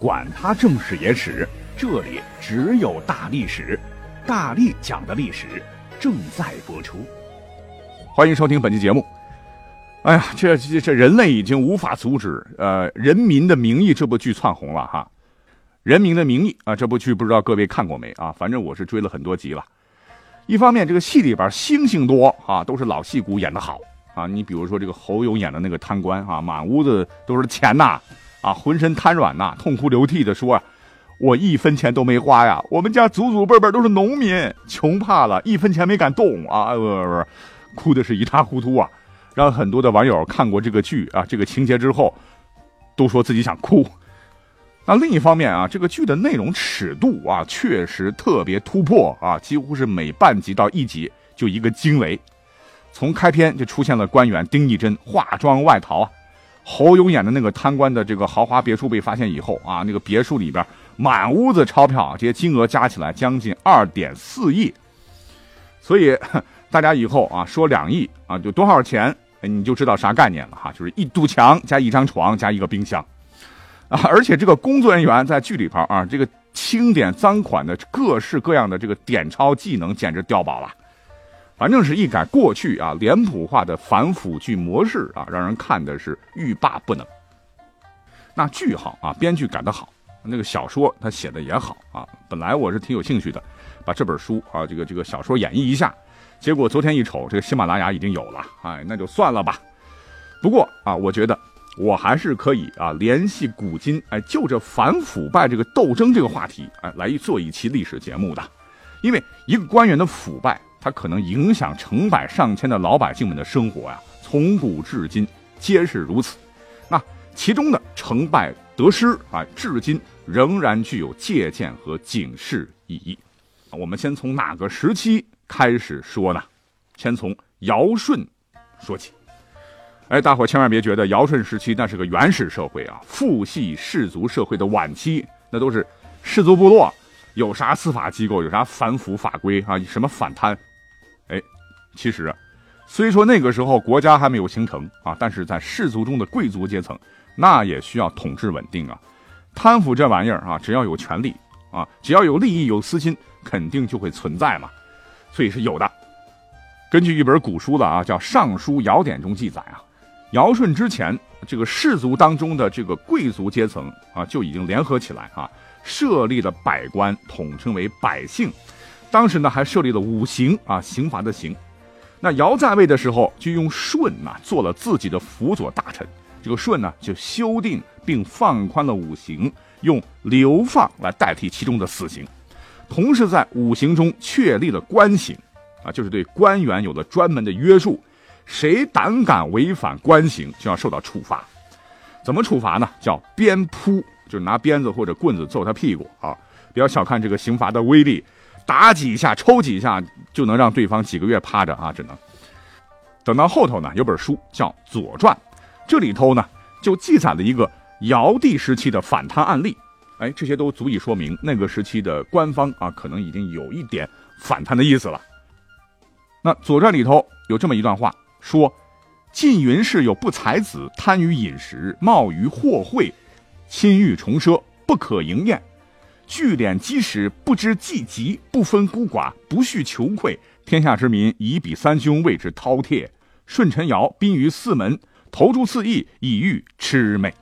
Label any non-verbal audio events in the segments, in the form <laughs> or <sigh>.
管他正史野史。这里只有大历史，大力讲的历史正在播出。欢迎收听本期节目。哎呀，这这这人类已经无法阻止呃《人民的名义》这部剧窜红了哈。《人民的名义》啊，这部剧不知道各位看过没啊？反正我是追了很多集了。一方面，这个戏里边星星多啊，都是老戏骨演的好啊。你比如说这个侯勇演的那个贪官啊，满屋子都是钱呐，啊浑身瘫软呐，痛哭流涕的说啊。我一分钱都没花呀！我们家祖祖辈辈都是农民，穷怕了，一分钱没敢动啊！不不不，哭的是一塌糊涂啊！让很多的网友看过这个剧啊，这个情节之后，都说自己想哭。那另一方面啊，这个剧的内容尺度啊，确实特别突破啊，几乎是每半集到一集就一个惊雷。从开篇就出现了官员丁义珍化妆外逃啊，侯勇演的那个贪官的这个豪华别墅被发现以后啊，那个别墅里边。满屋子钞票，这些金额加起来将近二点四亿，所以大家以后啊说两亿啊就多少钱，你就知道啥概念了哈，就是一堵墙加一张床加一个冰箱啊，而且这个工作人员在剧里头啊，这个清点赃款的各式各样的这个点钞技能简直碉堡了，反正是一改过去啊脸谱化的反腐剧模式啊，让人看的是欲罢不能。那剧好啊，编剧改得好。那个小说他写的也好啊，本来我是挺有兴趣的，把这本书啊，这个这个小说演绎一下，结果昨天一瞅，这个喜马拉雅已经有了，哎，那就算了吧。不过啊，我觉得我还是可以啊，联系古今，哎，就着反腐败这个斗争这个话题，哎，来做一期历史节目的。因为一个官员的腐败，它可能影响成百上千的老百姓们的生活呀，从古至今皆是如此。那其中的成败。得失啊，至今仍然具有借鉴和警示意义。我们先从哪个时期开始说呢？先从尧舜说起。哎，大伙千万别觉得尧舜时期那是个原始社会啊，父系氏族社会的晚期，那都是氏族部落，有啥司法机构，有啥反腐法规啊，什么反贪。其实虽说那个时候国家还没有形成啊，但是在氏族中的贵族阶层。那也需要统治稳定啊，贪腐这玩意儿啊，只要有权利啊，只要有利益有私心，肯定就会存在嘛，所以是有的。根据一本古书的啊，叫《尚书尧典》中记载啊，尧舜之前，这个氏族当中的这个贵族阶层啊，就已经联合起来啊，设立了百官，统称为百姓。当时呢，还设立了五刑啊，刑罚的刑。那尧在位的时候，就用舜呐做了自己的辅佐大臣。这个舜呢，就修订并放宽了五行，用流放来代替其中的死刑，同时在五行中确立了官刑，啊，就是对官员有了专门的约束，谁胆敢违反官刑，就要受到处罚。怎么处罚呢？叫鞭扑，就是拿鞭子或者棍子揍他屁股啊！不要小看这个刑罚的威力，打几下、抽几下就能让对方几个月趴着啊！只能等到后头呢，有本书叫《左传》。这里头呢，就记载了一个尧帝时期的反贪案例，哎，这些都足以说明那个时期的官方啊，可能已经有一点反贪的意思了。那《左传》里头有这么一段话，说：晋云氏有不才子，贪于饮食，冒于货贿，亲欲重奢，不可营宴。聚敛积食，不知济急，不分孤寡，不恤求馈。天下之民以彼三兄谓之饕餮。舜臣尧宾于四门。投诸四邑，以喻魑魅。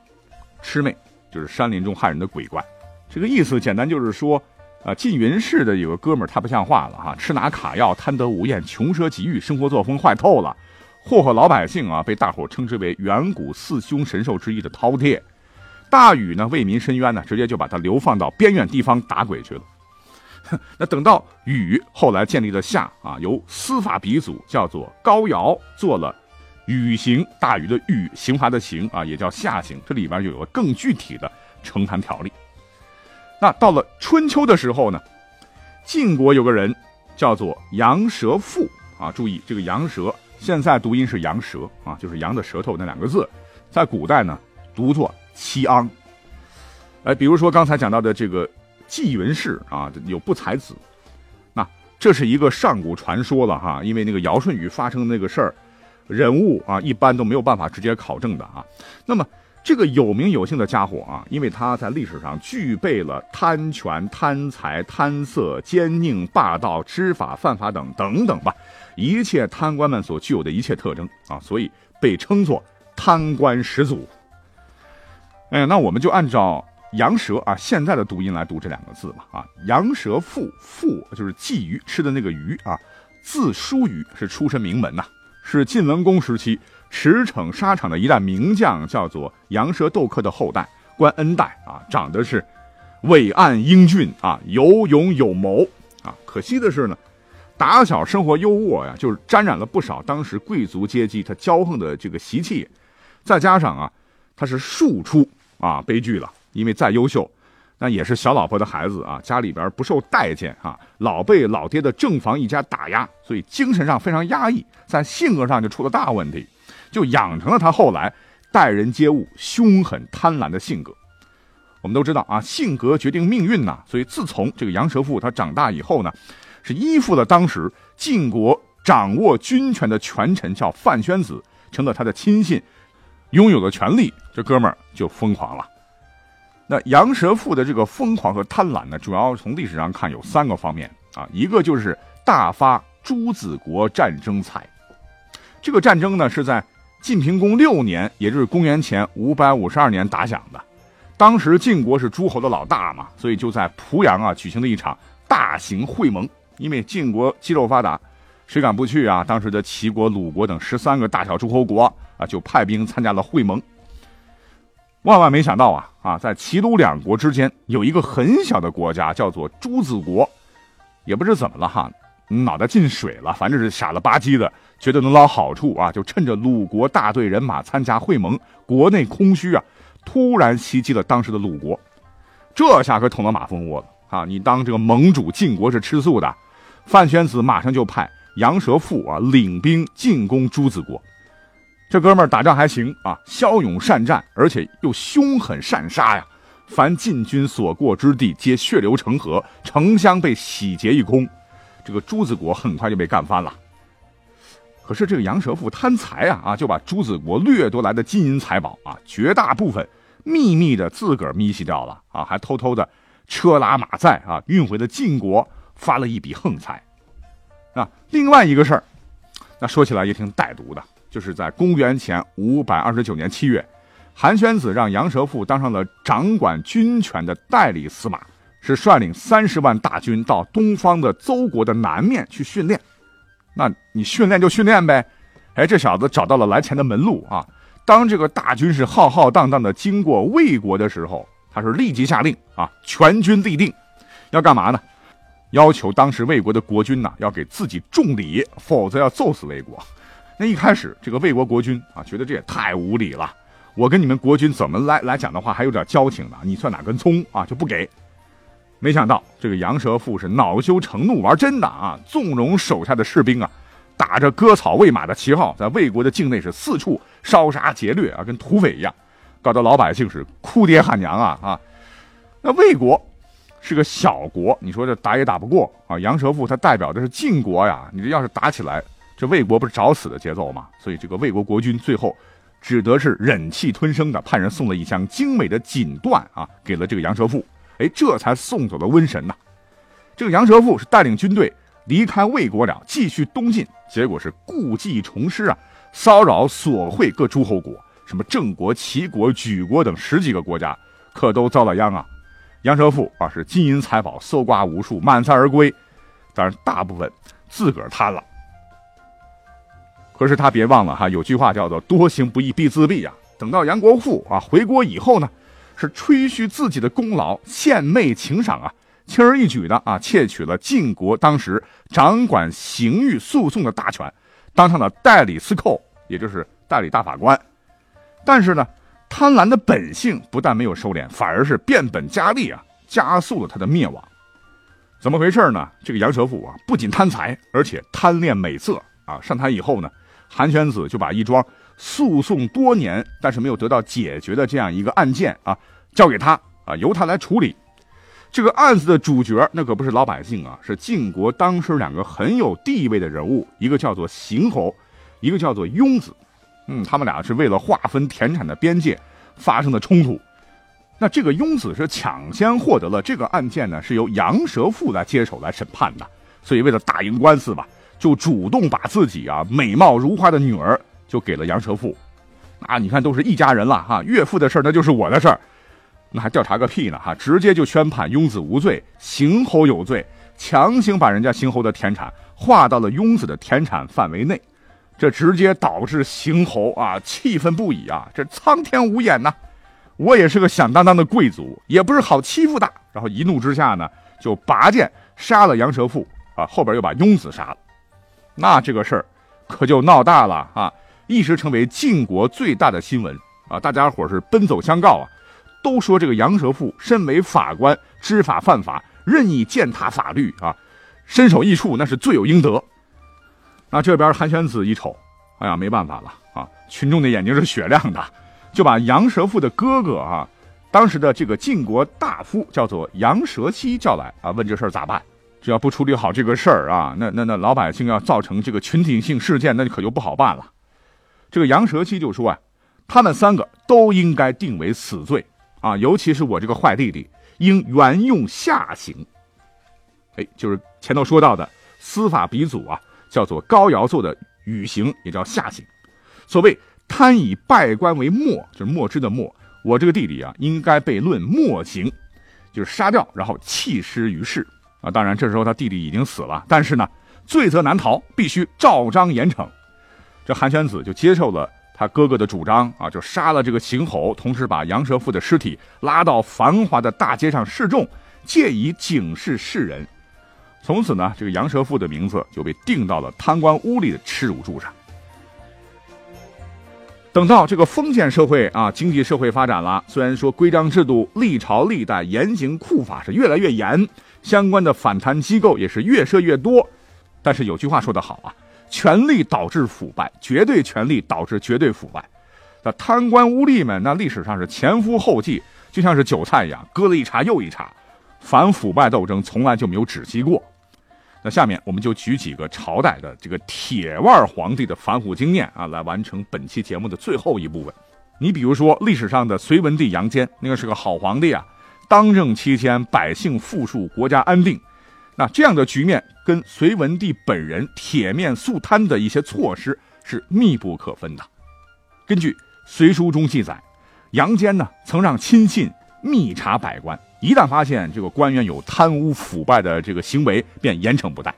魑魅就是山林中害人的鬼怪。这个意思简单就是说，啊，晋云氏的有个哥们儿太不像话了哈，吃拿卡要，贪得无厌，穷奢极欲，生活作风坏透了，祸祸老百姓啊，被大伙称之为远古四凶神兽之一的饕餮。大禹呢为民伸冤呢，直接就把他流放到边远地方打鬼去了。<laughs> 那等到禹后来建立了夏啊，由司法鼻祖叫做高尧做了。禹刑，大禹的禹，刑罚的刑啊，也叫夏刑。这里边就有了更具体的惩贪条例。那到了春秋的时候呢，晋国有个人叫做杨蛇父啊，注意这个杨蛇，现在读音是羊舌啊，就是羊的舌头那两个字，在古代呢读作齐昂。哎，比如说刚才讲到的这个纪云氏啊，有不才子，那这是一个上古传说了哈，因为那个尧舜禹发生的那个事儿，人物啊一般都没有办法直接考证的啊。那么这个有名有姓的家伙啊，因为他在历史上具备了贪权、贪财、贪色、奸佞、霸道、知法犯法等等等吧，一切贪官们所具有的一切特征啊，所以被称作贪官始祖。哎，那我们就按照。羊舌啊，现在的读音来读这两个字吧啊，羊舌父父就是鲫鱼吃的那个鱼啊，字叔虞是出身名门呐，是晋文公时期驰骋沙场的一代名将，叫做羊舌斗克的后代，官恩代啊，长得是伟岸英俊啊，有勇有谋啊。可惜的是呢，打小生活优渥呀，就是沾染了不少当时贵族阶级他骄横的这个习气，再加上啊，他是庶出啊，悲剧了。因为再优秀，那也是小老婆的孩子啊，家里边不受待见啊，老被老爹的正房一家打压，所以精神上非常压抑，在性格上就出了大问题，就养成了他后来待人接物凶狠贪婪的性格。我们都知道啊，性格决定命运呐，所以自从这个杨蛇父他长大以后呢，是依附了当时晋国掌握军权的权臣叫范宣子，成了他的亲信，拥有了权力，这哥们儿就疯狂了。那杨蛇父的这个疯狂和贪婪呢，主要从历史上看有三个方面啊，一个就是大发朱子国战争财。这个战争呢是在晋平公六年，也就是公元前五百五十二年打响的。当时晋国是诸侯的老大嘛，所以就在濮阳啊举行了一场大型会盟。因为晋国肌肉发达，谁敢不去啊？当时的齐国、鲁国等十三个大小诸侯国啊，就派兵参加了会盟。万万没想到啊啊，在齐鲁两国之间有一个很小的国家，叫做朱子国，也不知怎么了哈，脑袋进水了，反正是傻了吧唧的，觉得能捞好处啊，就趁着鲁国大队人马参加会盟，国内空虚啊，突然袭击了当时的鲁国，这下可捅了马蜂窝了啊！你当这个盟主晋国是吃素的，范宣子马上就派杨蛇父啊领兵进攻朱子国。这哥们儿打仗还行啊，骁勇善战，而且又凶狠善杀呀！凡晋军所过之地，皆血流成河，城乡被洗劫一空。这个朱子国很快就被干翻了。可是这个杨蛇父贪财啊啊，就把朱子国掠夺来的金银财宝啊，绝大部分秘密的自个儿咪洗掉了啊，还偷偷的车拉马载啊运回了晋国，发了一笔横财。啊，另外一个事儿，那说起来也挺歹毒的。就是在公元前五百二十九年七月，韩宣子让杨蛇父当上了掌管军权的代理司马，是率领三十万大军到东方的邹国的南面去训练。那你训练就训练呗，哎，这小子找到了来钱的门路啊！当这个大军是浩浩荡荡的经过魏国的时候，他是立即下令啊，全军立定，要干嘛呢？要求当时魏国的国君呐，要给自己重礼，否则要揍死魏国。那一开始，这个魏国国君啊，觉得这也太无礼了。我跟你们国君怎么来来讲的话，还有点交情呢？你算哪根葱啊？就不给。没想到这个杨蛇父是恼羞成怒，玩真的啊！纵容手下的士兵啊，打着割草喂马的旗号，在魏国的境内是四处烧杀劫掠啊，跟土匪一样，搞得老百姓是哭爹喊娘啊啊！那魏国是个小国，你说这打也打不过啊。杨蛇父他代表的是晋国呀，你这要是打起来。这魏国不是找死的节奏吗？所以这个魏国国君最后只得是忍气吞声的，派人送了一箱精美的锦缎啊，给了这个杨蛇父，哎，这才送走了瘟神呐。这个杨蛇父是带领军队离开魏国了，继续东进，结果是故技重施啊，骚扰索贿各诸侯国，什么郑国、齐国、莒国等十几个国家，可都遭了殃啊。杨哲富啊，是金银财宝搜刮无数，满载而归，当然大部分自个儿贪了。可是他别忘了哈，有句话叫做“多行不义必自毙”啊。等到杨国富啊回国以后呢，是吹嘘自己的功劳，献媚请赏啊，轻而易举的啊窃取了晋国当时掌管刑狱诉讼的大权，当上了代理司寇，也就是代理大法官。但是呢，贪婪的本性不但没有收敛，反而是变本加厉啊，加速了他的灭亡。怎么回事呢？这个杨蛇父啊，不仅贪财，而且贪恋美色啊。上台以后呢，韩宣子就把一桩诉讼多年但是没有得到解决的这样一个案件啊，交给他啊，由他来处理。这个案子的主角那可不是老百姓啊，是晋国当时两个很有地位的人物，一个叫做邢侯，一个叫做雍子。嗯，他们俩是为了划分田产的边界发生的冲突。那这个雍子是抢先获得了这个案件呢，是由杨蛇父来接手来审判的。所以为了打赢官司吧，就主动把自己啊美貌如花的女儿就给了杨蛇父。啊，你看都是一家人了哈，岳父的事儿那就是我的事儿。那还调查个屁呢！哈，直接就宣判雍子无罪，邢侯有罪，强行把人家邢侯的田产划到了雍子的田产范围内，这直接导致邢侯啊气愤不已啊！这苍天无眼呐！我也是个响当当的贵族，也不是好欺负的。然后一怒之下呢，就拔剑杀了杨蛇父啊，后边又把雍子杀了。那这个事儿可就闹大了啊，一时成为晋国最大的新闻啊！大家伙是奔走相告啊。都说这个杨蛇父身为法官，知法犯法，任意践踏法律啊，身首异处，那是罪有应得。那这边韩宣子一瞅，哎呀，没办法了啊！群众的眼睛是雪亮的，就把杨蛇父的哥哥啊，当时的这个晋国大夫叫做杨蛇溪叫来啊，问这事儿咋办？只要不处理好这个事儿啊，那那那老百姓要造成这个群体性事件，那可就不好办了。这个杨蛇溪就说啊，他们三个都应该定为死罪。啊，尤其是我这个坏弟弟，应原用下刑。哎，就是前头说到的司法鼻祖啊，叫做高尧做的禹刑，也叫夏刑。所谓贪以败官为末，就是末之的末。我这个弟弟啊，应该被论末刑，就是杀掉，然后弃尸于世。啊，当然这时候他弟弟已经死了，但是呢，罪责难逃，必须照章严惩。这韩宣子就接受了。他哥哥的主张啊，就杀了这个邢侯，同时把杨蛇父的尸体拉到繁华的大街上示众，借以警示世人。从此呢，这个杨蛇父的名字就被定到了贪官污吏的耻辱柱上。等到这个封建社会啊，经济社会发展了，虽然说规章制度历朝历代严刑酷法是越来越严，相关的反贪机构也是越设越多，但是有句话说得好啊。权力导致腐败，绝对权力导致绝对腐败。那贪官污吏们，那历史上是前赴后继，就像是韭菜一样，割了一茬又一茬。反腐败斗争从来就没有止息过。那下面我们就举几个朝代的这个铁腕皇帝的反腐经验啊，来完成本期节目的最后一部分。你比如说历史上的隋文帝杨坚，那个是个好皇帝啊，当政期间百姓富庶，国家安定。那这样的局面跟隋文帝本人铁面肃贪的一些措施是密不可分的。根据《隋书》中记载，杨坚呢曾让亲信密查百官，一旦发现这个官员有贪污腐败的这个行为，便严惩不贷。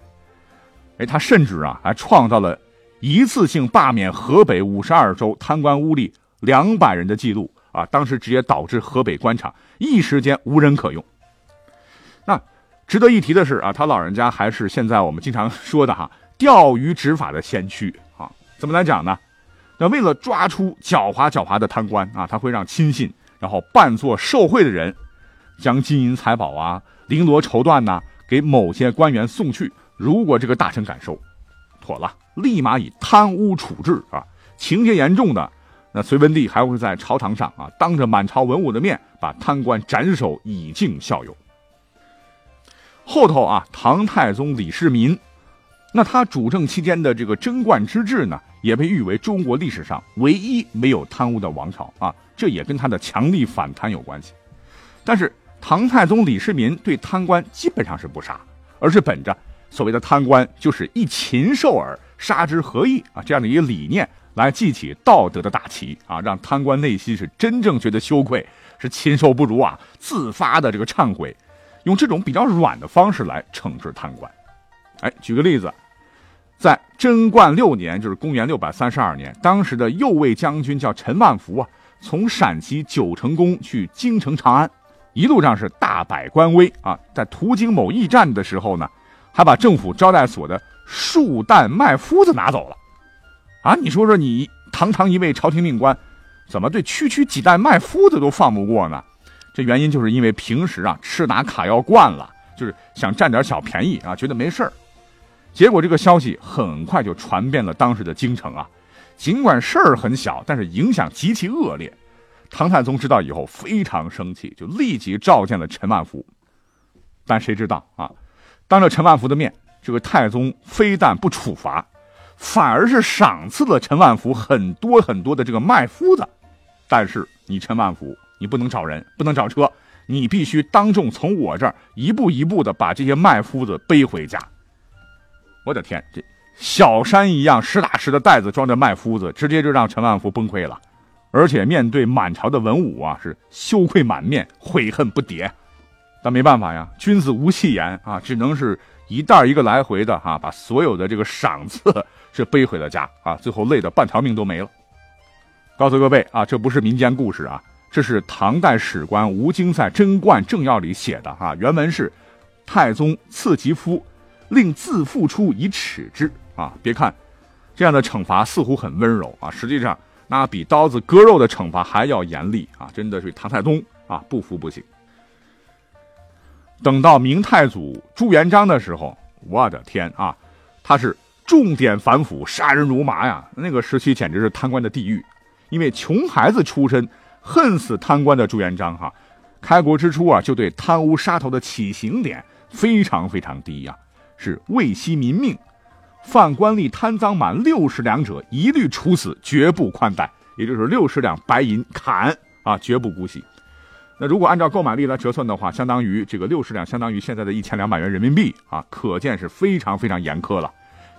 哎，他甚至啊还创造了一次性罢免河北五十二州贪官污吏两百人的记录啊！当时直接导致河北官场一时间无人可用。那。值得一提的是啊，他老人家还是现在我们经常说的哈钓鱼执法的先驱啊。怎么来讲呢？那为了抓出狡猾狡猾的贪官啊，他会让亲信然后扮作受贿的人，将金银财宝啊、绫罗绸缎呐给某些官员送去。如果这个大臣敢收，妥了，立马以贪污处置啊。情节严重的，那隋文帝还会在朝堂上啊，当着满朝文武的面把贪官斩首以儆效尤。后头啊，唐太宗李世民，那他主政期间的这个贞观之治呢，也被誉为中国历史上唯一没有贪污的王朝啊，这也跟他的强力反贪有关系。但是唐太宗李世民对贪官基本上是不杀，而是本着所谓的贪官就是一禽兽耳，杀之何益啊这样的一个理念来记起道德的大旗啊，让贪官内心是真正觉得羞愧，是禽兽不如啊，自发的这个忏悔。用这种比较软的方式来惩治贪官，哎，举个例子，在贞观六年，就是公元六百三十二年，当时的右卫将军叫陈万福啊，从陕西九成宫去京城长安，一路上是大摆官威啊，在途经某驿站的时候呢，还把政府招待所的数担麦麸子拿走了，啊，你说说你堂堂一位朝廷命官，怎么对区区几担麦麸子都放不过呢？这原因就是因为平时啊吃拿卡要惯了，就是想占点小便宜啊，觉得没事儿。结果这个消息很快就传遍了当时的京城啊，尽管事儿很小，但是影响极其恶劣。唐太宗知道以后非常生气，就立即召见了陈万福。但谁知道啊，当着陈万福的面，这个太宗非但不处罚，反而是赏赐了陈万福很多很多的这个麦麸子。但是你陈万福，你不能找人，不能找车，你必须当众从我这儿一步一步的把这些麦麸子背回家。我的天，这小山一样实打实的袋子装着麦麸子，直接就让陈万福崩溃了。而且面对满朝的文武啊，是羞愧满面，悔恨不迭。但没办法呀，君子无戏言啊，只能是一袋一个来回的哈，把所有的这个赏赐 <laughs> 是背回了家啊，最后累得半条命都没了。告诉各位啊，这不是民间故事啊，这是唐代史官吴京在《贞观政要》里写的哈。原文是：太宗赐其夫，令自付出以耻之啊。别看这样的惩罚似乎很温柔啊，实际上。那比刀子割肉的惩罚还要严厉啊！真的是唐太宗啊，不服不行。等到明太祖朱元璋的时候，我的天啊，他是重点反腐，杀人如麻呀！那个时期简直是贪官的地狱。因为穷孩子出身，恨死贪官的朱元璋哈，开国之初啊，就对贪污杀头的起刑点非常非常低呀，是未惜民命。犯官吏贪赃满六十两者，一律处死，绝不宽待。也就是六十两白银砍啊，绝不姑息。那如果按照购买力来折算的话，相当于这个六十两，相当于现在的一千两百元人民币啊，可见是非常非常严苛了。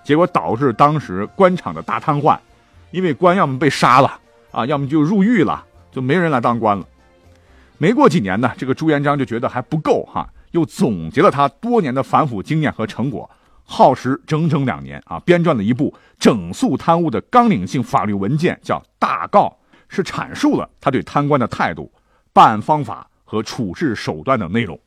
结果导致当时官场的大瘫痪，因为官要么被杀了啊，要么就入狱了，就没人来当官了。没过几年呢，这个朱元璋就觉得还不够哈，又总结了他多年的反腐经验和成果。耗时整整两年啊，编撰了一部整肃贪污的纲领性法律文件，叫《大告》，是阐述了他对贪官的态度、办案方法和处置手段等内容。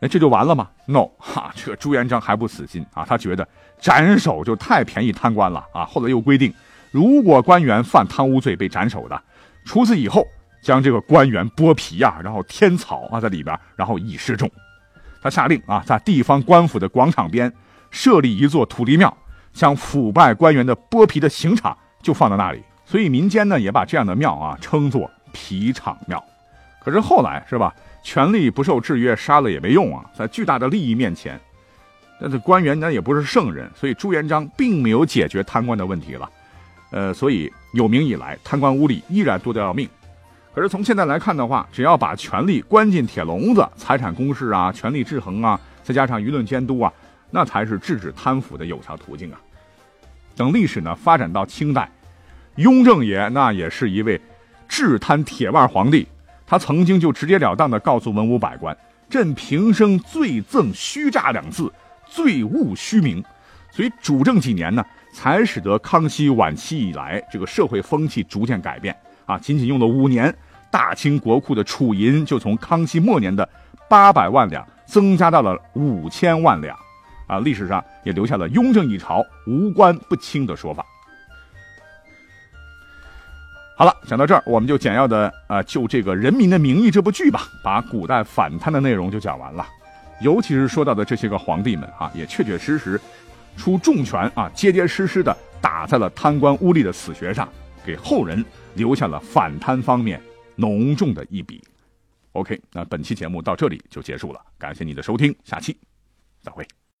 哎，这就完了吗？No，哈，这个朱元璋还不死心啊，他觉得斩首就太便宜贪官了啊。后来又规定，如果官员犯贪污罪被斩首的，除此以后将这个官员剥皮呀，然后添草啊在里边，然后以示众。他下令啊，在地方官府的广场边设立一座土地庙，将腐败官员的剥皮的刑场就放在那里。所以民间呢也把这样的庙啊称作皮场庙。可是后来是吧，权力不受制约，杀了也没用啊。在巨大的利益面前，但是官员呢也不是圣人，所以朱元璋并没有解决贪官的问题了。呃，所以有名以来，贪官污吏依然多得要命。可是从现在来看的话，只要把权力关进铁笼子，财产公示啊，权力制衡啊，再加上舆论监督啊，那才是制止贪腐的有效途径啊。等历史呢发展到清代，雍正爷那也是一位治贪铁腕皇帝，他曾经就直截了当的告诉文武百官：“朕平生最憎虚诈两字，最恶虚名。”所以主政几年呢，才使得康熙晚期以来这个社会风气逐渐改变啊，仅仅用了五年。大清国库的储银就从康熙末年的八百万两增加到了五千万两，啊，历史上也留下了雍正一朝无官不清的说法。好了，讲到这儿，我们就简要的啊，就这个《人民的名义》这部剧吧，把古代反贪的内容就讲完了。尤其是说到的这些个皇帝们啊，也确确实实出重拳啊，结结实实的打在了贪官污吏的死穴上，给后人留下了反贪方面。浓重的一笔。OK，那本期节目到这里就结束了，感谢你的收听，下期再会。